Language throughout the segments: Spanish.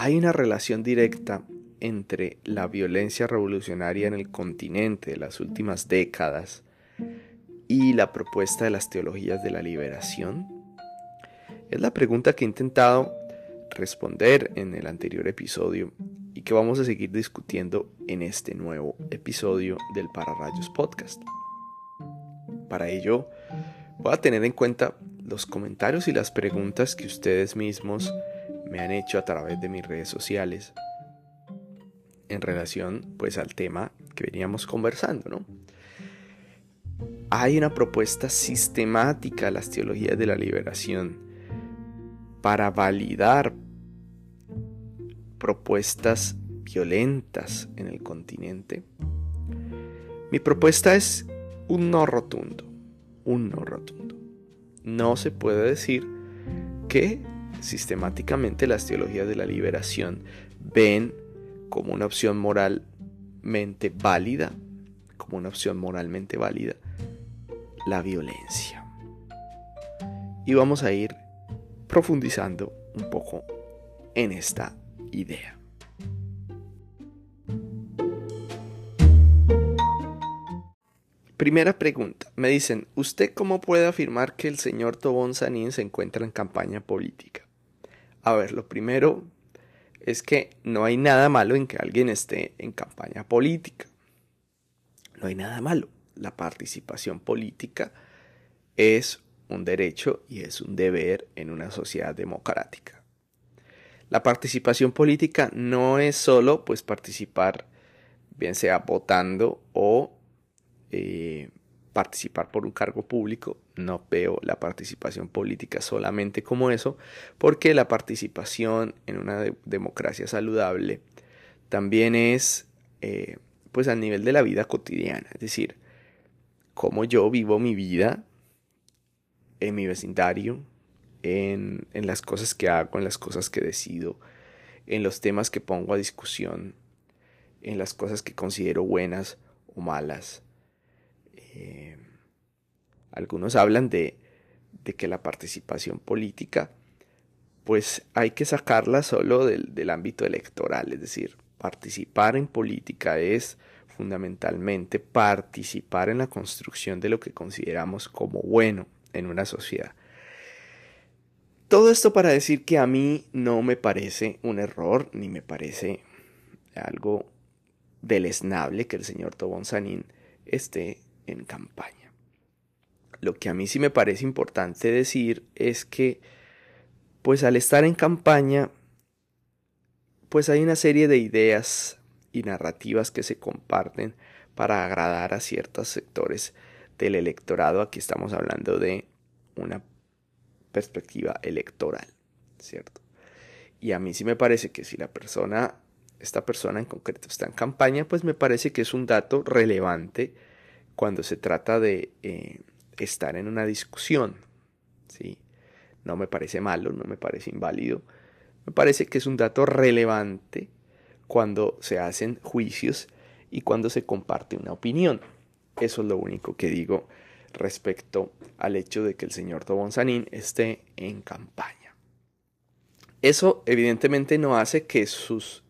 hay una relación directa entre la violencia revolucionaria en el continente de las últimas décadas y la propuesta de las teologías de la liberación? Es la pregunta que he intentado responder en el anterior episodio y que vamos a seguir discutiendo en este nuevo episodio del Pararrayos Podcast. Para ello, voy a tener en cuenta los comentarios y las preguntas que ustedes mismos me han hecho a través de mis redes sociales en relación pues al tema que veníamos conversando, ¿no? Hay una propuesta sistemática a las teologías de la liberación para validar propuestas violentas en el continente. Mi propuesta es un no rotundo, un no rotundo. No se puede decir que sistemáticamente las teologías de la liberación ven como una opción moralmente válida, como una opción moralmente válida, la violencia. Y vamos a ir profundizando un poco en esta idea. Primera pregunta. Me dicen, ¿usted cómo puede afirmar que el señor Tobón Sanín se encuentra en campaña política? A ver, lo primero es que no hay nada malo en que alguien esté en campaña política. No hay nada malo. La participación política es un derecho y es un deber en una sociedad democrática. La participación política no es solo pues participar, bien sea votando o eh, participar por un cargo público. No veo la participación política solamente como eso, porque la participación en una democracia saludable también es eh, pues al nivel de la vida cotidiana, es decir, cómo yo vivo mi vida en mi vecindario, en, en las cosas que hago, en las cosas que decido, en los temas que pongo a discusión, en las cosas que considero buenas o malas eh, algunos hablan de, que la participación política, pues hay que sacarla solo del, ámbito electoral, es decir, participar en política es fundamentalmente participar en la construcción de lo que consideramos como bueno en una sociedad. Todo esto para decir que a mí no me parece un error, ni me parece algo deleznable que el señor Tobón Sanín esté en campaña. Lo que a mí sí me parece importante decir es que, pues al estar en campaña, pues hay una serie de ideas y narrativas que se comparten para agradar a ciertos sectores del electorado. Aquí estamos hablando de una perspectiva electoral, ¿cierto? Y a mí sí me parece que si la persona, esta persona en concreto está en campaña, pues me parece que es un dato relevante cuando se trata de eh, estar en una discusión. ¿sí? No me parece malo, no me parece inválido. Me parece que es un dato relevante cuando se hacen juicios y cuando se comparte una opinión. Eso es lo único que digo respecto al hecho de que el señor Tobón Sanín esté en campaña. Eso evidentemente no hace que sus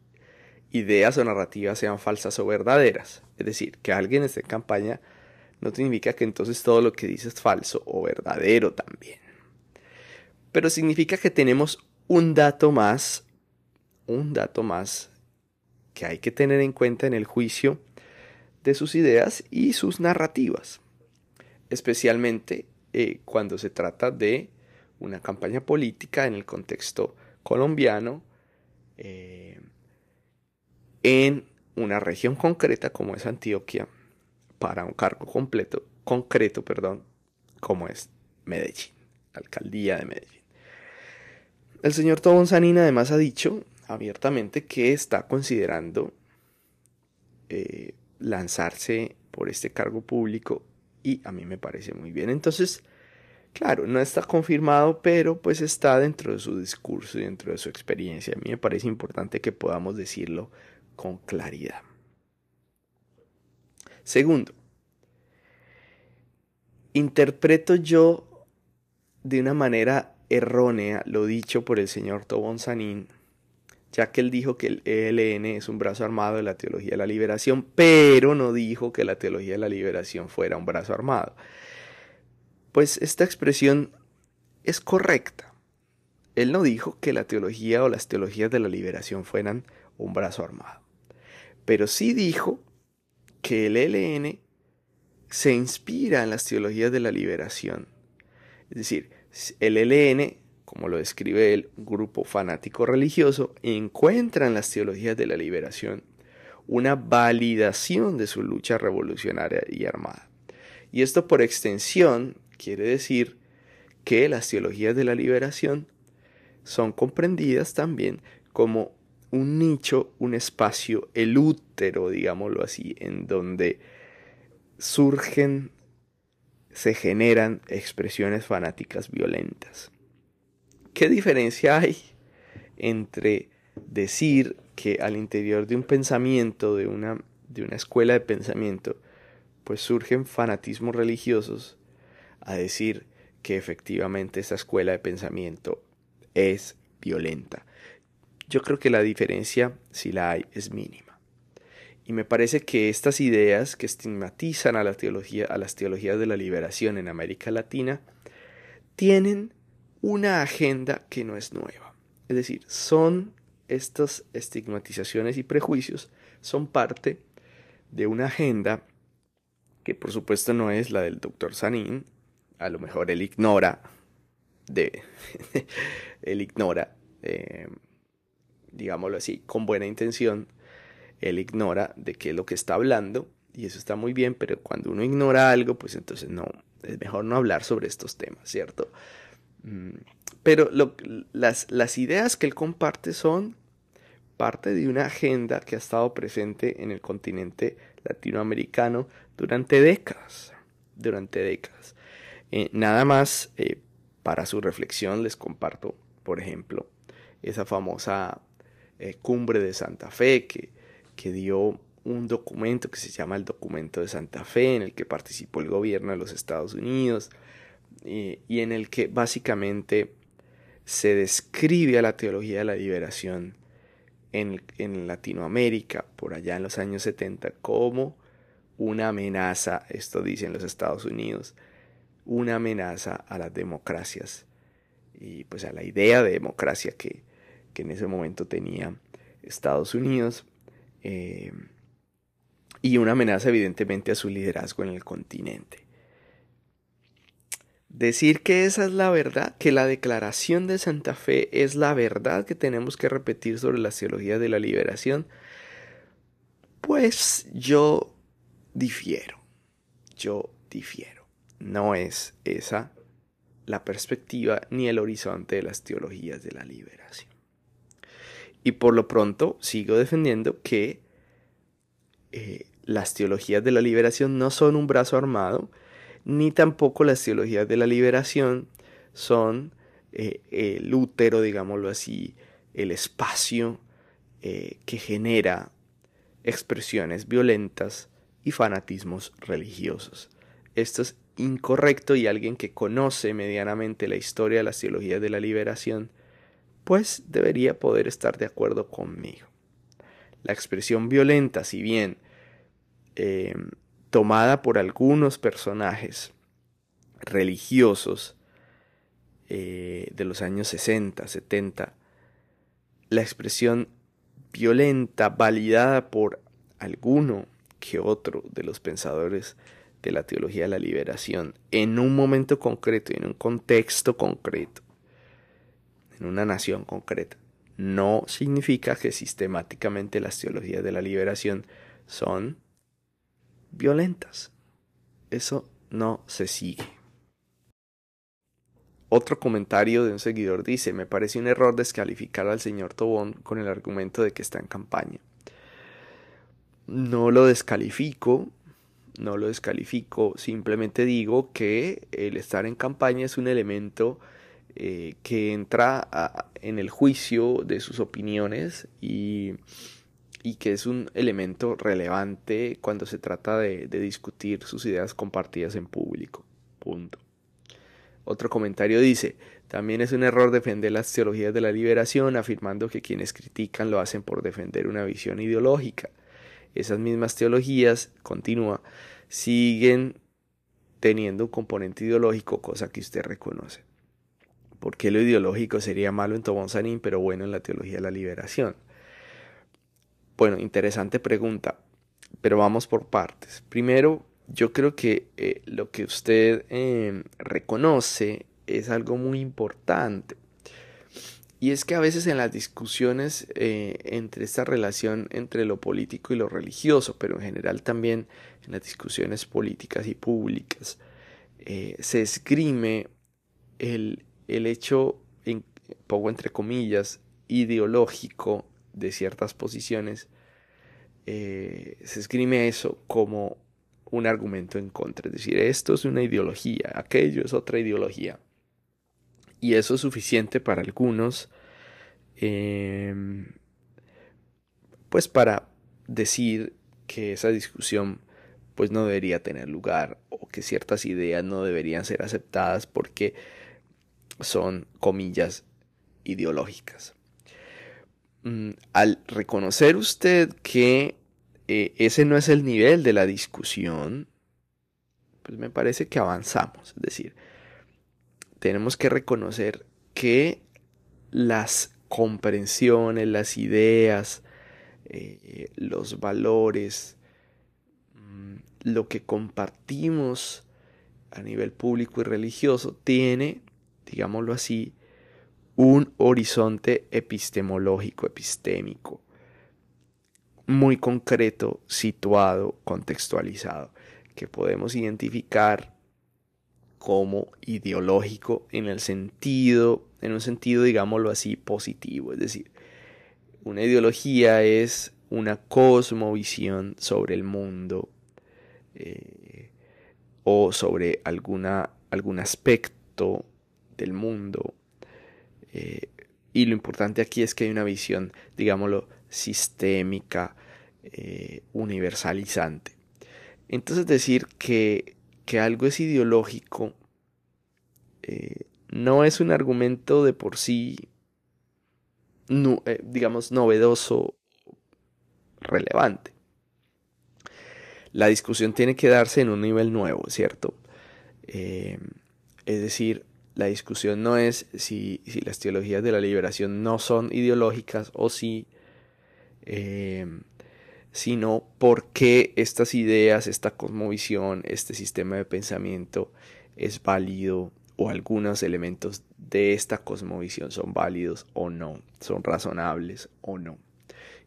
ideas o narrativas sean falsas o verdaderas. Es decir, que alguien esté en campaña no significa que entonces todo lo que dice es falso o verdadero también. Pero significa que tenemos un dato más, un dato más que hay que tener en cuenta en el juicio de sus ideas y sus narrativas, especialmente eh, cuando se trata de una campaña política en el contexto colombiano, eh, en una región concreta como es Antioquia, para un cargo completo, concreto, perdón, como es Medellín, alcaldía de Medellín. El señor Tobón Sanín además ha dicho abiertamente que está considerando eh, lanzarse por este cargo público y a mí me parece muy bien. Entonces, claro, no está confirmado, pero pues está dentro de su discurso y dentro de su experiencia. A mí me parece importante que podamos decirlo con claridad. Segundo, interpreto yo de una manera errónea lo dicho por el señor Tobón Sanín ya que él dijo que el ELN es un brazo armado de la teología de la liberación, pero no dijo que la teología de la liberación fuera un brazo armado. Pues esta expresión es correcta. Él no dijo que la teología o las teologías de la liberación fueran un brazo armado, pero sí dijo que el ELN se inspira en las teologías de la liberación. Es decir, el ELN como lo describe un grupo fanático religioso, encuentra en las teologías de la liberación una validación de su lucha revolucionaria y armada. Y esto por extensión quiere decir que las teologías de la liberación son comprendidas también como un nicho, un espacio, el útero, digámoslo así, en donde surgen, se generan expresiones fanáticas violentas. ¿Qué diferencia hay entre decir que al interior de un pensamiento, de una, de una escuela de pensamiento, pues surgen fanatismos religiosos, a decir que efectivamente esa escuela de pensamiento es violenta? Yo creo que la diferencia, si la hay, es mínima. Y me parece que estas ideas que estigmatizan a la teología, a las teologías de la liberación en América Latina, tienen una agenda que no es nueva. Es decir, son estas estigmatizaciones y prejuicios, son parte de una agenda que por supuesto no es la del doctor Sanín, a lo mejor él ignora de él ignora eh, digámoslo así con buena intención él ignora de qué es lo que está hablando y eso está muy bien pero cuando uno ignora algo pues entonces no es mejor no hablar sobre estos temas cierto Mm, pero las, las ideas que él comparte son parte de una agenda que ha estado presente en el continente latinoamericano durante décadas. Durante décadas. Eh, nada más eh, para su reflexión les comparto, por ejemplo, esa famosa eh, cumbre de Santa Fe que, que dio un documento que se llama el documento de Santa Fe en el que participó el gobierno de los Estados Unidos, y, en el que básicamente se describe a la teología de la liberación en, en, Latinoamérica, por allá en los años 70, como una amenaza, esto dicen los Estados Unidos, una amenaza a las democracias y pues a la idea de democracia que, que en ese momento tenía Estados Unidos eh, y una amenaza evidentemente a su liderazgo en el continente. Decir que esa es la verdad, que la declaración de Santa Fe es la verdad que tenemos que repetir sobre la teología de la liberación, pues yo difiero, yo difiero. No es esa la perspectiva ni el horizonte de las teologías de la liberación. Y por lo pronto sigo defendiendo que eh, las teologías de la liberación no son un brazo armado, ni tampoco las teologías de la liberación son eh, el útero, digámoslo así, el espacio eh, que genera expresiones violentas y fanatismos religiosos. Esto es incorrecto y alguien que conoce medianamente la historia de las teologías de la liberación, pues debería poder estar de acuerdo conmigo. La expresión violenta, si bien eh, tomada por algunos personajes religiosos eh, de los años 60, 70, la expresión violenta validada por alguno que otro de los pensadores de la teología de la liberación en un momento concreto y en un contexto concreto, en una nación concreta, no significa que sistemáticamente las teologías de la liberación son violentas. Eso no se sigue. Otro comentario de un seguidor dice, me parece un error descalificar al señor Tobón con el argumento de que está en campaña. No lo descalifico, no lo descalifico, simplemente digo que el estar en campaña es un elemento eh, que entra en el juicio de sus opiniones y y que es un elemento relevante cuando se trata de, discutir sus ideas compartidas en público. Punto. Otro comentario dice, también es un error defender las teologías de la liberación afirmando que quienes critican lo hacen por defender una visión ideológica. Esas mismas teologías, continúa, siguen teniendo un componente ideológico, cosa que usted reconoce. ¿Por qué lo ideológico sería malo en Tobón Sanín, pero bueno en la teología de la liberación? Bueno, interesante pregunta, pero vamos por partes. Primero, yo creo que eh, lo que usted em, reconoce es algo muy importante. Y es que a veces en las discusiones eh, entre esta relación entre lo político y lo religioso, pero en general también en las discusiones políticas y públicas, eh, se esgrime el, el hecho, pongo entre comillas, ideológico de ciertas posiciones, eh, se esgrime eso como un argumento en contra. Es decir, esto es una ideología, aquello es otra ideología. Y eso es suficiente para algunos, em, pues para decir que esa discusión pues no debería tener lugar o que ciertas ideas no deberían ser aceptadas porque son comillas ideológicas. Mm, al reconocer usted que eh, ese no es el nivel de la discusión, pues me parece que avanzamos. Es decir, tenemos que reconocer que las comprensiones, las ideas, eh, los valores, mm, lo que compartimos a nivel público y religioso tiene, digámoslo así, un horizonte epistemológico, epistémico, muy concreto, situado, contextualizado, que podemos identificar como ideológico en el sentido, en un sentido, digámoslo así, positivo. Es decir, una ideología es una cosmovisión sobre el mundo eh, o sobre alguna, algún aspecto del mundo eh, y lo importante aquí es que hay una visión, digámoslo, sistémica, eh, universalizante. Entonces decir que, que algo es ideológico eh, no es un argumento de por sí, digamos, novedoso, relevante. La discusión tiene que darse en un nivel nuevo, ¿cierto? es decir, la discusión no es si, las teologías de la liberación no son ideológicas o si, eh, sino por qué estas ideas, esta cosmovisión, este sistema de pensamiento es válido o algunos elementos de esta cosmovisión son válidos o no, son razonables o no.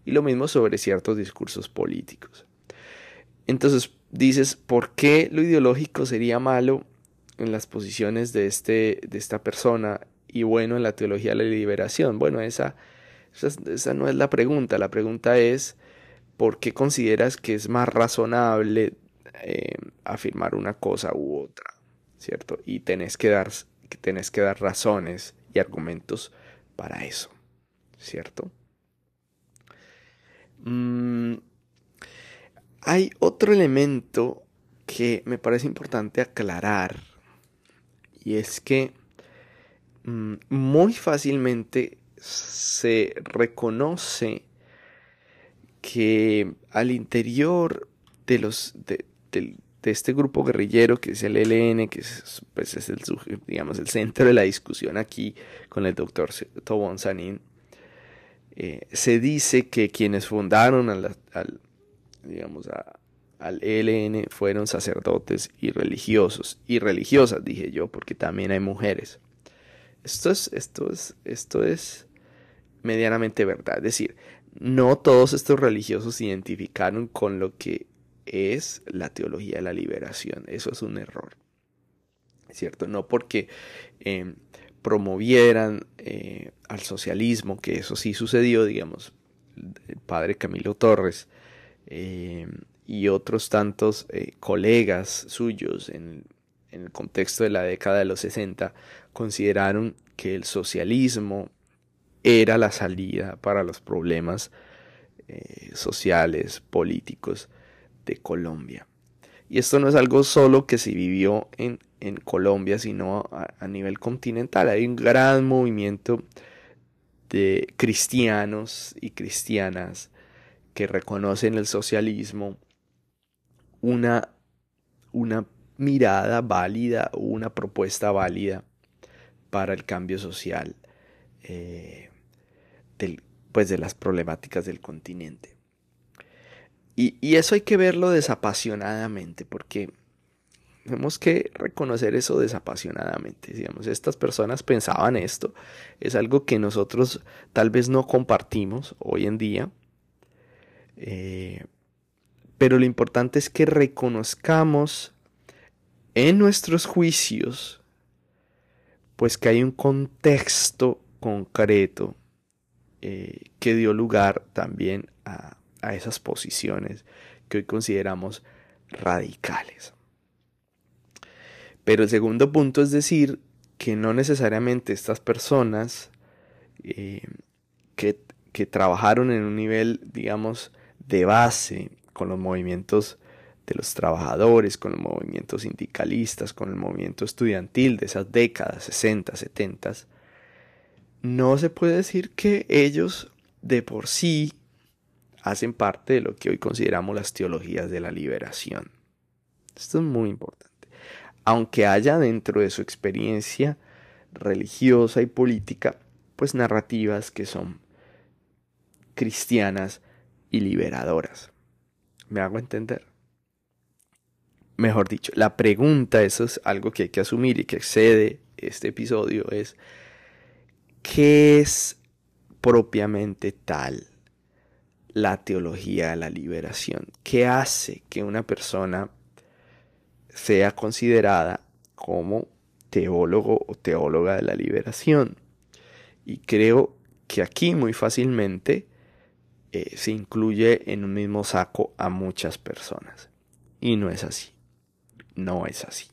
Y lo mismo sobre ciertos discursos políticos. Entonces dices, ¿por qué lo ideológico sería malo en las posiciones de, este, de esta persona y bueno en la teología de la liberación? Bueno, esa, esa, no es la pregunta, la pregunta es ¿por qué consideras que es más razonable eh, afirmar una cosa u otra? ¿Cierto? Y tenés que, dar, tenés que dar razones y argumentos para eso, ¿cierto? Mm, hay otro elemento que me parece importante aclarar y es que mm, muy fácilmente se reconoce que al interior de los de, este grupo guerrillero que es el ELN, que es, pues es el, digamos, el centro de la discusión aquí con el doctor Tobón Sanín, eh, se dice que quienes fundaron al, digamos, a, al ELN fueron sacerdotes y religiosos y religiosas, dije yo, porque también hay mujeres. Esto es, esto es, esto es medianamente verdad. Es decir, no todos estos religiosos se identificaron con lo que es la teología de la liberación. Eso es un error. ¿Cierto? No porque em, promovieran eh, al socialismo, que eso sí sucedió, digamos, el padre Camilo Torres em, y otros tantos eh, colegas suyos en, el contexto de la década de los 60 consideraron que el socialismo era la salida para los problemas eh, sociales, políticos de Colombia. Y esto no es algo solo que se vivió en, en Colombia, sino a, nivel continental. Hay un gran movimiento de cristianos y cristianas que reconocen el socialismo una, una mirada válida, una propuesta válida para el cambio social eh, pues de las problemáticas del continente. Y, y, eso hay que verlo desapasionadamente, porque tenemos que reconocer eso desapasionadamente. Digamos, estas personas pensaban esto, es algo que nosotros tal vez no compartimos hoy en día, eh, pero lo importante es que reconozcamos en nuestros juicios, pues que hay un contexto concreto eh, que dio lugar también a, a esas posiciones que hoy consideramos radicales. Pero el segundo punto es decir que no necesariamente estas personas eh, que, que, trabajaron en un nivel, digamos, de base con los movimientos de los trabajadores, con los movimientos sindicalistas, con el movimiento estudiantil de esas décadas, 60, 70, no se puede decir que ellos de por sí hacen parte de lo que hoy consideramos las teologías de la liberación. Esto es muy importante aunque haya dentro de su experiencia religiosa y política, pues narrativas que son cristianas y liberadoras. ¿Me hago entender? Mejor dicho, la pregunta, eso es algo que hay que asumir y que excede este episodio, es ¿qué es propiamente tal la teología de la liberación? ¿Qué hace que una persona sea considerada como teólogo o teóloga de la liberación. Y creo que aquí muy fácilmente eh, se incluye en un mismo saco a muchas personas. Y no es así. No es así.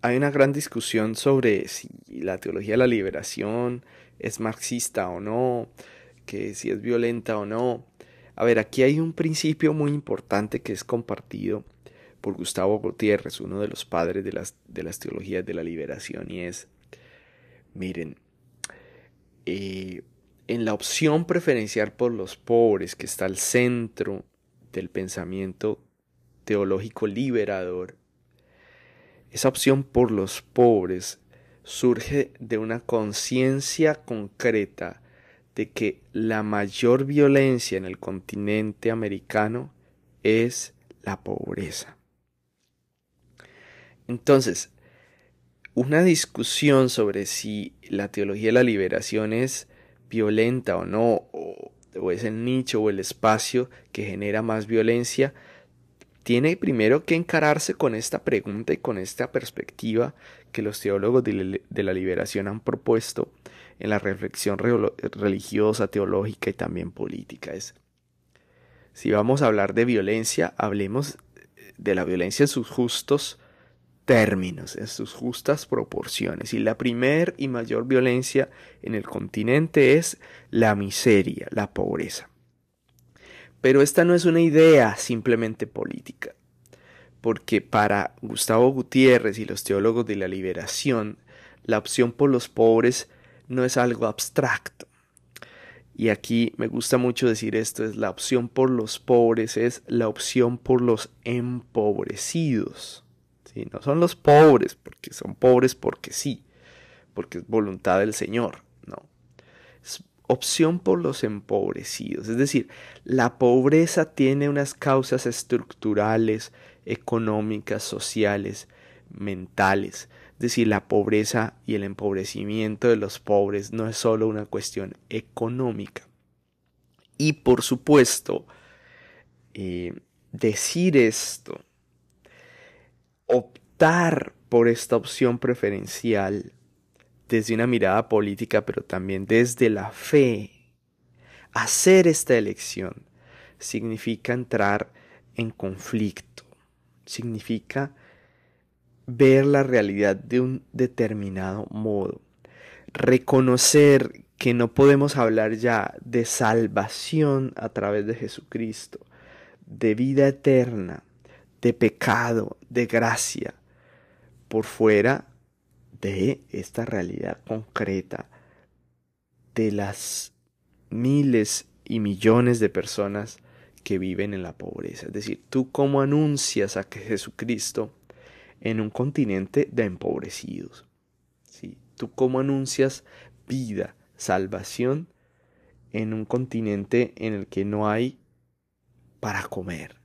Hay una gran discusión sobre si la teología de la liberación es marxista o no, que si es violenta o no. A ver, aquí hay un principio muy importante que es compartido por Gustavo Gutiérrez, uno de los padres de las, de las teologías de la liberación, y es, miren, eh, en la opción preferencial por los pobres, que está al centro del pensamiento teológico liberador, esa opción por los pobres surge de una conciencia concreta de que la mayor violencia en el continente americano es la pobreza. Entonces, una discusión sobre si la teología de la liberación es violenta o no, o, es el nicho o el espacio que genera más violencia, tiene primero que encararse con esta pregunta y con esta perspectiva que los teólogos de la liberación han propuesto en la reflexión religiosa, teológica y también política. Es, si vamos a hablar de violencia, hablemos de la violencia en sus justos términos, en sus justas proporciones. Y la primer y mayor violencia en el continente es la miseria, la pobreza. Pero esta no es una idea simplemente política, porque para Gustavo Gutiérrez y los teólogos de la liberación, la opción por los pobres no es algo abstracto. Y aquí me gusta mucho decir esto, es la opción por los pobres, es la opción por los empobrecidos. ¿Sí? No son los pobres, porque son pobres porque sí, porque es voluntad del Señor, no. Es opción por los empobrecidos, es decir, la pobreza tiene unas causas estructurales, económicas, sociales, mentales, es decir, la pobreza y el empobrecimiento de los pobres no es solo una cuestión económica. Y por supuesto, eh, decir esto, optar por esta opción preferencial desde una mirada política, pero también desde la fe, hacer esta elección significa entrar en conflicto, significa ver la realidad de un determinado modo, reconocer que no podemos hablar ya de salvación a través de Jesucristo, de vida eterna, de pecado, de gracia, por fuera de esta realidad concreta de las miles y millones de personas que viven en la pobreza. Es decir, tú cómo anuncias a que Jesucristo en un continente de empobrecidos. ¿Sí? Tú cómo anuncias vida, salvación en un continente en el que no hay para comer.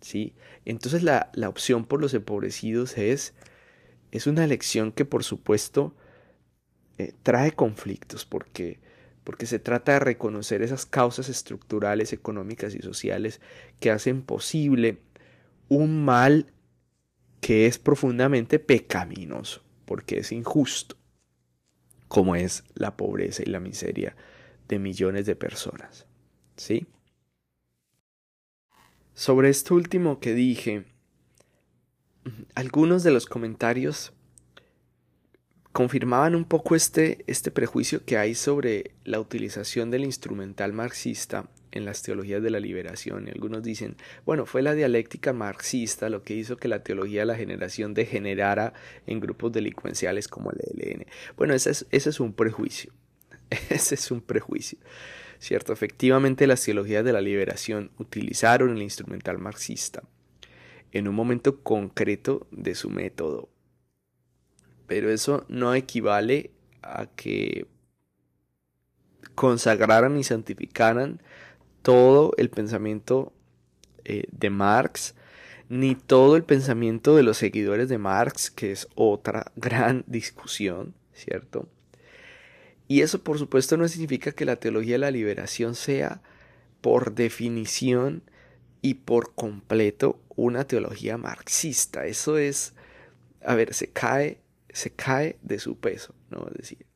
¿Sí? Entonces la, la opción por los empobrecidos es, es una elección que por supuesto eh, trae conflictos porque, porque se trata de reconocer esas causas estructurales, económicas y sociales que hacen posible un mal que es profundamente pecaminoso, porque es injusto, como es la pobreza y la miseria de millones de personas. ¿Sí? Sobre esto último que dije, algunos de los comentarios confirmaban un poco este, este prejuicio que hay sobre la utilización del instrumental marxista en las teologías de la liberación. Y algunos dicen, bueno, fue la dialéctica marxista lo que hizo que la teología de la generación degenerara en grupos delincuenciales como el ELN. Bueno, ese es, ese es un prejuicio. Ese es un prejuicio. ¿Cierto? Efectivamente, las teologías de la liberación utilizaron el instrumental marxista en un momento concreto de su método. Pero eso no equivale a que consagraran y santificaran todo el pensamiento eh, de Marx, ni todo el pensamiento de los seguidores de Marx, que es otra gran discusión, ¿cierto? Y eso por supuesto no significa que la teología de la liberación sea por definición y por completo una teología marxista. Eso es, a ver, se cae, se cae de su peso, ¿no? Decir,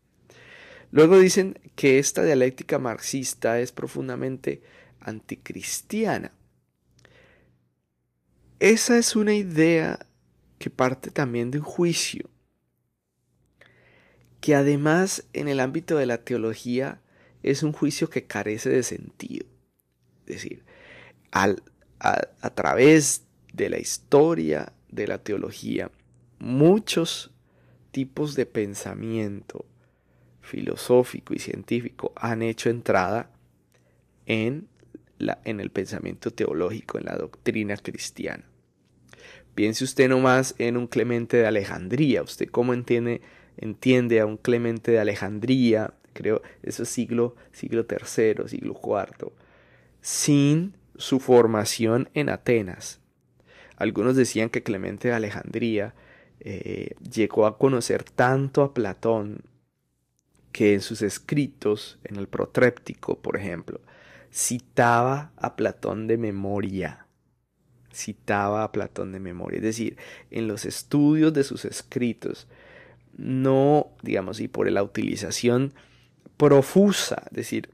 luego dicen que esta dialéctica marxista es profundamente anticristiana. Esa es una idea que parte también de un juicio, que además en el ámbito de la teología es un juicio que carece de sentido. Es decir, al, a, través de la historia de la teología, muchos tipos de pensamiento filosófico y científico han hecho entrada en en el pensamiento teológico, en la doctrina cristiana. Piense usted nomás en un Clemente de Alejandría. ¿Usted cómo entiende, entiende a un Clemente de Alejandría? Creo, eso es siglo, siglo III, siglo IV. Sin su formación en Atenas. Algunos decían que Clemente de Alejandría eh, llegó a conocer tanto a Platón que en sus escritos, en el Protréptico, por ejemplo, citaba a Platón de memoria. Citaba a Platón de memoria. Es decir, en los estudios de sus escritos, no, digamos, y por la utilización profusa, es decir,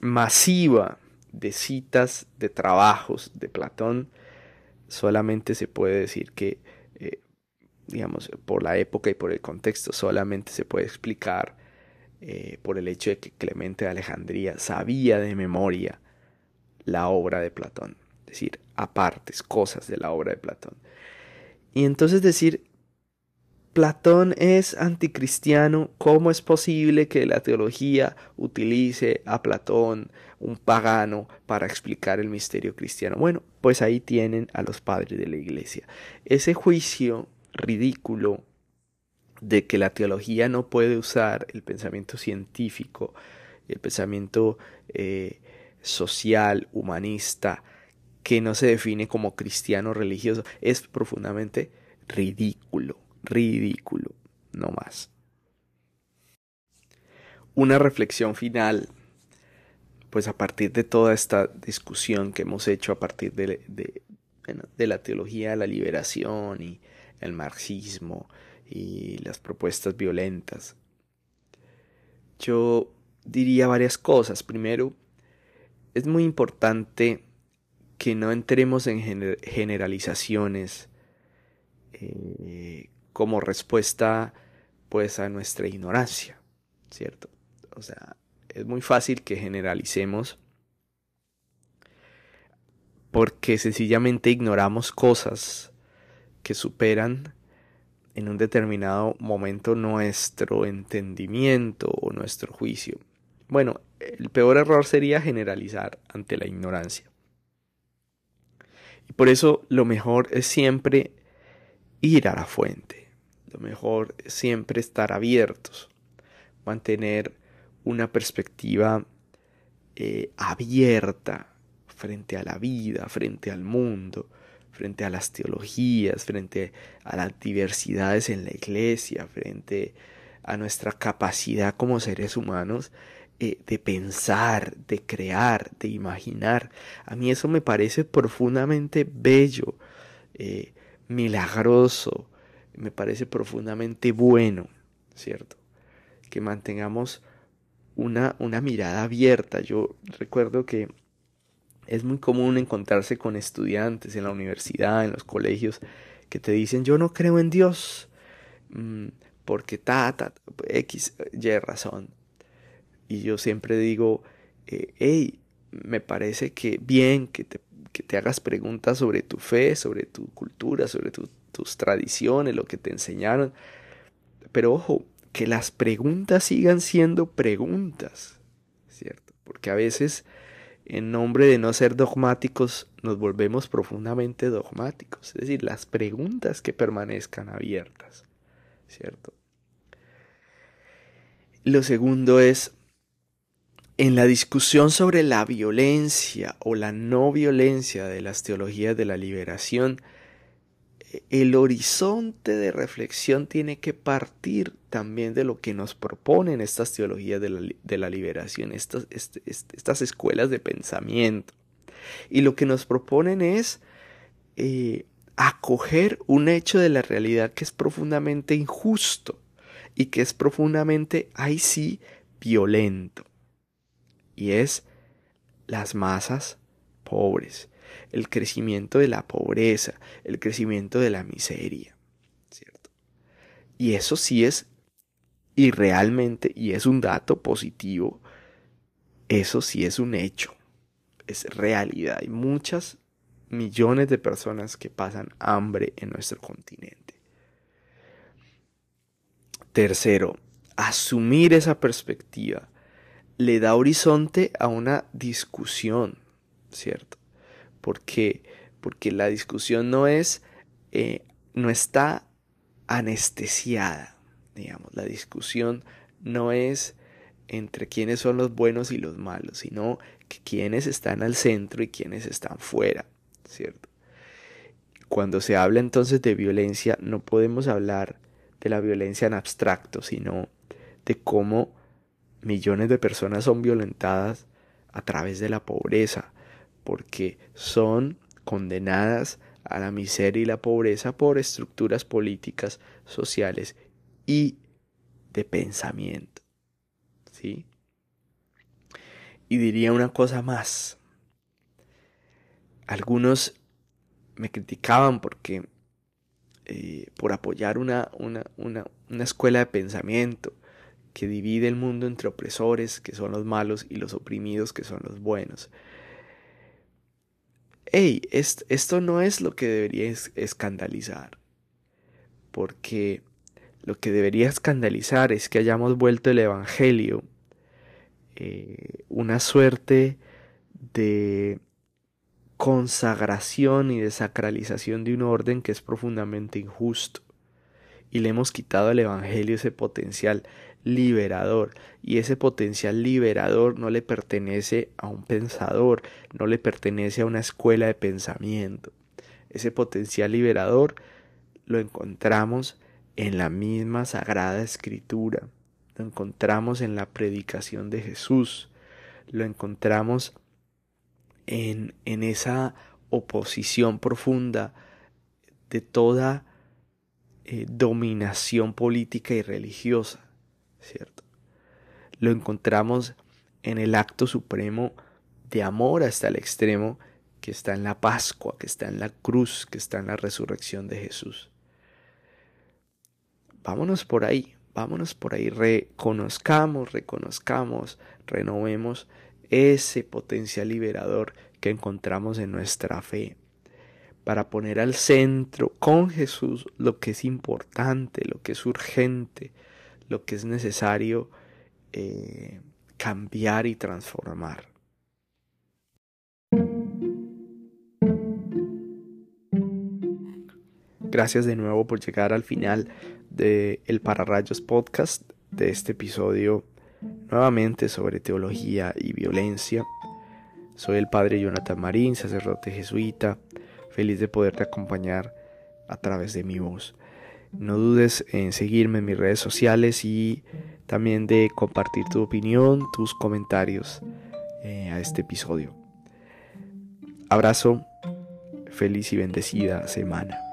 masiva de citas, de trabajos de Platón, solamente se puede decir que, eh, digamos, por la época y por el contexto, solamente se puede explicar eh, por el hecho de que Clemente de Alejandría sabía de memoria la obra de Platón, es decir, apartes, cosas de la obra de Platón. Y entonces decir, Platón es anticristiano, ¿cómo es posible que la teología utilice a Platón, un pagano, para explicar el misterio cristiano? Bueno, pues ahí tienen a los padres de la iglesia. Ese juicio ridículo de que la teología no puede usar el pensamiento científico, el pensamiento eh, social, humanista, que no se define como cristiano religioso, es profundamente ridículo, ridículo, no más. Una reflexión final, pues a partir de toda esta discusión que hemos hecho a partir de, de la teología de la liberación y el marxismo, y las propuestas violentas. Yo diría varias cosas. Primero, es muy importante que no entremos en generalizaciones eh, como respuesta pues a nuestra ignorancia, ¿cierto? O sea, es muy fácil que generalicemos porque sencillamente ignoramos cosas que superan en un determinado momento nuestro entendimiento o nuestro juicio. Bueno, el peor error sería generalizar ante la ignorancia. Y por eso lo mejor es siempre ir a la fuente. Mejor siempre estar abiertos. Mantener una perspectiva eh, abierta frente a la vida, frente al mundo, frente a las teologías, frente a las diversidades en la iglesia, frente a nuestra capacidad como seres humanos eh, de pensar, de crear, de imaginar. A mí eso me parece profundamente bello, eh, milagroso, me parece profundamente bueno, ¿cierto? Que mantengamos una, una mirada abierta. Yo recuerdo que es muy común encontrarse con estudiantes en la universidad, en los colegios, que te dicen yo no creo en Dios, mm, porque ta, ta, X, Y razón. Y yo siempre digo, hey, me parece que bien que te, que te, hagas preguntas sobre tu fe, sobre tu cultura, sobre tus tradiciones, lo que te enseñaron. Pero ojo, que las preguntas sigan siendo preguntas, ¿cierto? Porque a veces en nombre de no ser dogmáticos, nos volvemos profundamente dogmáticos. Es decir, las preguntas que permanezcan abiertas. ¿Cierto? Lo segundo es, en la discusión sobre la violencia o la no violencia de las teologías de la liberación, el horizonte de reflexión tiene que partir también de lo que nos proponen estas teologías de la, liberación, estas, este, este, estas, escuelas de pensamiento. Y lo que nos proponen es eh, acoger un hecho de la realidad que es profundamente injusto y que es profundamente, ahí sí, violento. Y es las masas pobres el crecimiento de la pobreza, el crecimiento de la miseria, ¿cierto? Y eso sí es, y realmente, y es un dato positivo, eso sí es un hecho, es realidad. Hay muchas millones de personas que pasan hambre en nuestro continente. Tercero, asumir esa perspectiva le da horizonte a una discusión, ¿cierto? Porque, porque la discusión no es, eh, no está anestesiada, digamos, la discusión no es entre quiénes son los buenos y los malos, sino que quiénes están al centro y quiénes están fuera, ¿cierto? Cuando se habla entonces de violencia, no podemos hablar de la violencia en abstracto, sino de cómo millones de personas son violentadas a través de la pobreza, porque son condenadas a la miseria y la pobreza por estructuras políticas, sociales y de pensamiento. ¿Sí? Y diría una cosa más. Algunos me criticaban porque eh, por apoyar una, una, una, una escuela de pensamiento que divide el mundo entre opresores, que son los malos, y los oprimidos, que son los buenos hey, esto no es lo que debería escandalizar. Porque lo que debería escandalizar es que hayamos vuelto el Evangelio eh, una suerte de consagración y de sacralización de un orden que es profundamente injusto. Y le hemos quitado al Evangelio ese potencial liberador. Y ese potencial liberador no le pertenece a un pensador, no le pertenece a una escuela de pensamiento. Ese potencial liberador lo encontramos en la misma sagrada escritura, lo encontramos en la predicación de Jesús, lo encontramos en, en esa oposición profunda de toda eh, dominación política y religiosa ¿cierto? Lo encontramos en el acto supremo de amor hasta el extremo que está en la Pascua, que está en la cruz, que está en la resurrección de Jesús. Vámonos por ahí, vámonos por ahí, reconozcamos, reconozcamos, renovemos ese potencial liberador que encontramos en nuestra fe, para poner al centro con Jesús lo que es importante, lo que es urgente, lo que es necesario eh, cambiar y transformar. Gracias de nuevo por llegar al final de el Pararrayos Podcast, de este episodio nuevamente sobre teología y violencia. Soy el padre Jonathan Marín, sacerdote jesuita, feliz de poderte acompañar a través de mi voz. No dudes en seguirme en mis redes sociales y también de compartir tu opinión, tus comentarios eh, a este episodio. Abrazo, feliz y bendecida semana.